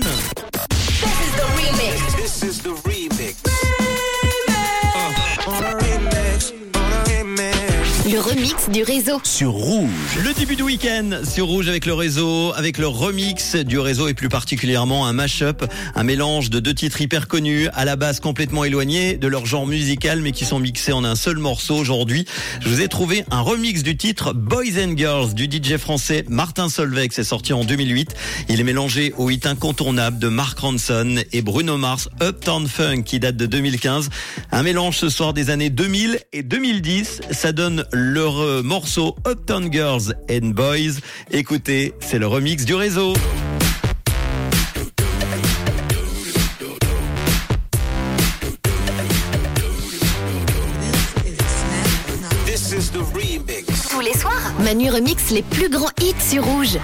Bannon. Le remix du réseau. Sur Rouge. Le début du week-end sur Rouge avec le réseau, avec le remix du réseau et plus particulièrement un mash-up, un mélange de deux titres hyper connus, à la base complètement éloignés de leur genre musical mais qui sont mixés en un seul morceau aujourd'hui. Je vous ai trouvé un remix du titre Boys and Girls du DJ français Martin Solveig, c'est sorti en 2008. Il est mélangé au hit incontournable de Mark Ronson et Bruno Mars Uptown Funk qui date de 2015. Un mélange ce soir des années 2000 et 2010. Ça donne leur morceau Uptown Girls and Boys. Écoutez, c'est le remix du réseau. Tous les soirs, Manu remix les plus grands hits sur Rouge.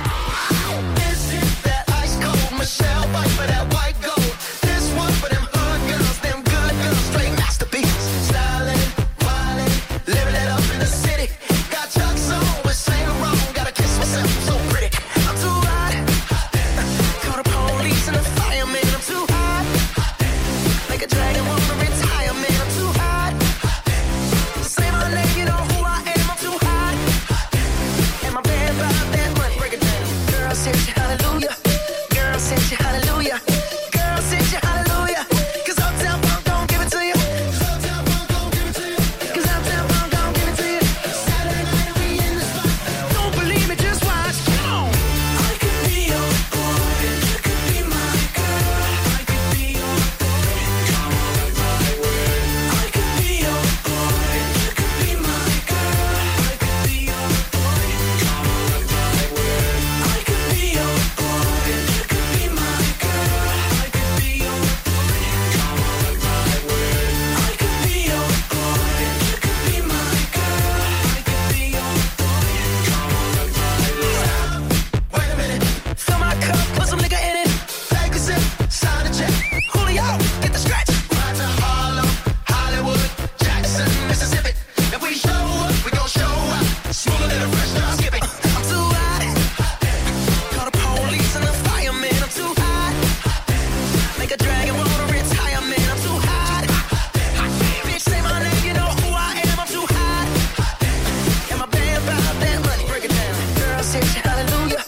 hallelujah.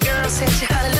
Girl said you hallelujah.